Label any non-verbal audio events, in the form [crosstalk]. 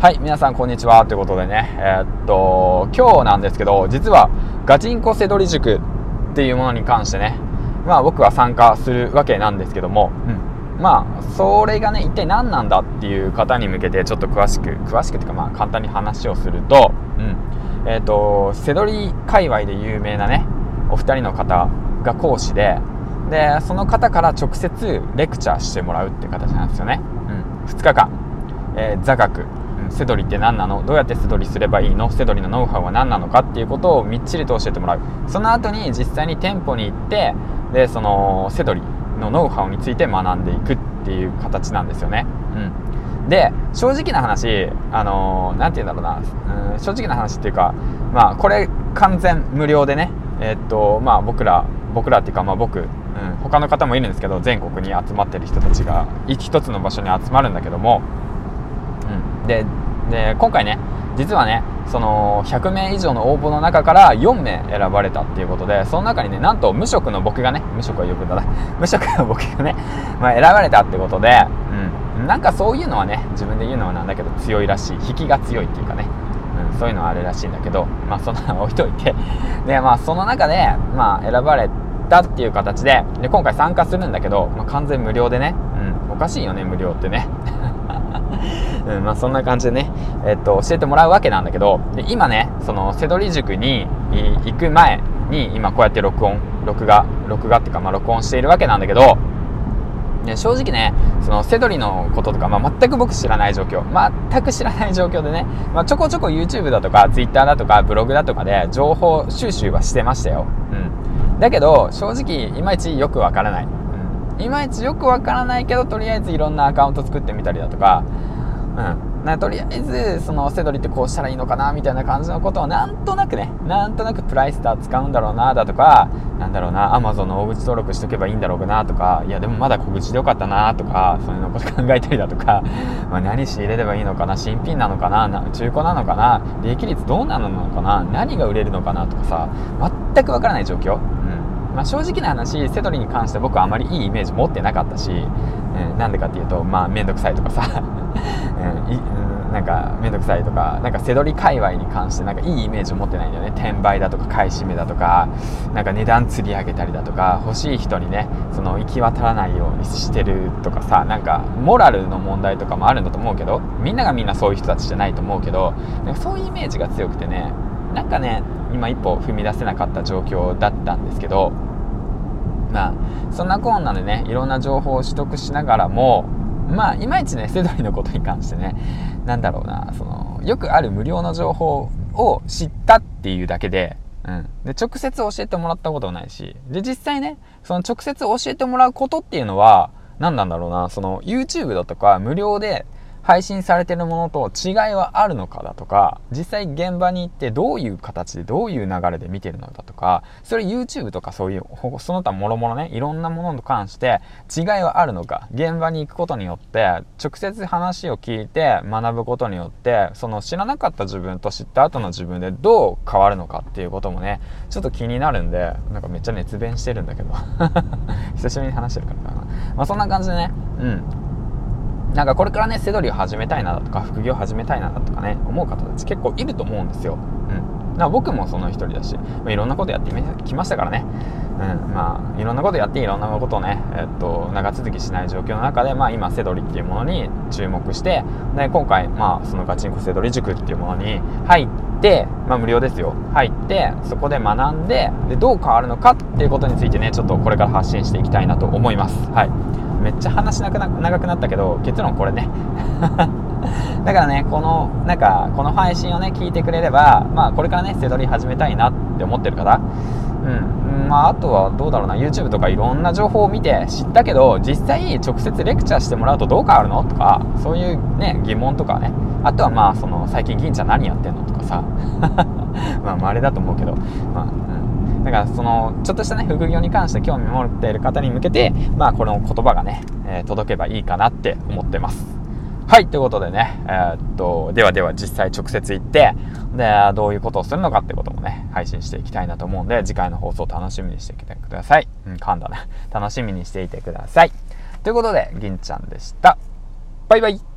はい、皆さんこんにちは。ということでね、えー、っと、今日なんですけど、実はガチンコセドリ塾っていうものに関してね、まあ僕は参加するわけなんですけども、うん、まあ、それがね、一体何なんだっていう方に向けてちょっと詳しく、詳しくというかまあ簡単に話をすると、うん、えー、っと、セドリ界隈で有名なね、お二人の方が講師で、で、その方から直接レクチャーしてもらうっていう形なんですよね。うん、2日間、えー、座学、セドリって何なの？どうやってセドリすればいいの？セドリのノウハウは何なのかっていうことをみっちりと教えてもらう。その後に実際に店舗に行ってでそのセドリのノウハウについて学んでいくっていう形なんですよね、うん、で正直な話あの何て言うんだろうな、うん、正直な話っていうかまあこれ完全無料でねえー、っとまあ僕ら僕らっていうかまあ僕、うん、他の方もいるんですけど全国に集まってる人たちが一つの場所に集まるんだけども、でで今回ね実はねその100名以上の応募の中から4名選ばれたっていうことでその中にねなんと無職の僕がね無職はよくだな。[laughs] 無職の僕がね、まあ、選ばれたってことで、うん、なんかそういうのはね自分で言うのはなんだけど強いらしい。引きが強いっていうかね、うん、そういうのはあるらしいんだけどまあそんなの置いといて。[laughs] でまあその中で、まあ、選ばれたっていう形でで今回参加するんだけど、まあ、完全無料でね、うん、おかしいよね無料ってね。[laughs] うん、まあそんな感じでね、えっと、教えてもらうわけなんだけど、今ね、その、セドリ塾に行く前に、今こうやって録音、録画、録画っていうか、まあ録音しているわけなんだけど、ね、正直ね、そのセドリのこととか、まあ、全く僕知らない状況、全く知らない状況でね、まあ、ちょこちょこ YouTube だとか Twitter だとかブログだとかで情報収集はしてましたよ。うん。だけど、正直いまいちよくわからない。うん。いまいちよくわからないけど、とりあえずいろんなアカウント作ってみたりだとか、うん、とりあえずそのセドリってこうしたらいいのかなみたいな感じのことをなんとなくねなんとなくプライスター使うんだろうなだとかなんだろうなアマゾンの大口登録しとけばいいんだろうなとかいやでもまだ小口でよかったなとかそういうのこと考えたりだとか、[laughs] まあ、何仕入れればいいのかな新品なのかな中古なのかな利益率どうなのかな何が売れるのかなとかさ全くわからない状況、まあ、正直な話セドリに関して僕はあまりいいイメージ持ってなかったし、うん、なんでかっていうとまあ面倒くさいとかさ [laughs] うん、なんか面倒くさいとかなんか背取り界隈に関してなんかいいイメージ持ってないんだよね。転売だとか買い占めだとかなんか値段釣り上げたりだとか欲しい人にねその行き渡らないようにしてるとかさなんかモラルの問題とかもあるんだと思うけどみんながみんなそういう人たちじゃないと思うけどなんかそういうイメージが強くてねなんかね今一歩踏み出せなかった状況だったんですけどまあそんなこんなでねいろんな情報を取得しながらもまあいまいちねセドリのことに関してね何だろうなそのよくある無料の情報を知ったっていうだけで,、うん、で直接教えてもらったこともないしで実際ねその直接教えてもらうことっていうのは何なんだろうなその YouTube だとか無料で配信されてるものと違いはあるのかだとか、実際現場に行ってどういう形でどういう流れで見てるのだとか、それ YouTube とかそういう、その他もろもろね、いろんなものに関して違いはあるのか、現場に行くことによって、直接話を聞いて学ぶことによって、その知らなかった自分と知った後の自分でどう変わるのかっていうこともね、ちょっと気になるんで、なんかめっちゃ熱弁してるんだけど、[laughs] 久しぶりに話してるからかな。まあそんな感じでね、うん。なんかこれからね、セドリを始めたいなだとか、副業を始めたいなだとかね、思う方たち結構いると思うんですよ。うん。だから僕もその一人だし、まあ、いろんなことやってきましたからね。うん。まあ、いろんなことやっていろんなことをね、えっと、長続きしない状況の中で、まあ今、セドリっていうものに注目して、で、今回、まあ、そのガチンコセドリ塾っていうものに入って、まあ無料ですよ。入って、そこで学んで、で、どう変わるのかっていうことについてね、ちょっとこれから発信していきたいなと思います。はい。めっちゃ話なくな長くなったけど結論これね。[laughs] だからねこのなんかこの配信をね聞いてくれればまあこれからね背取り始めたいなって思ってる方うん。まああとはどうだろうな。YouTube とかいろんな情報を見て知ったけど実際直接レクチャーしてもらうとどう変わるのとかそういうね疑問とかね。あとはまあその最近銀ちゃん何やってんのとかさ。[laughs] まああれだと思うけど。まあ、だからそのちょっとしたね副業に関して興味を持っている方に向けてまあこの言葉がね、えー、届けばいいかなって思ってます。はいということでねえー、っとではでは実際直接行ってでどういうことをするのかってこともね配信していきたいなと思うんで次回の放送楽しみにしていてください。うん噛んだね楽しみにしていてください。ということで銀ちゃんでした。バイバイ。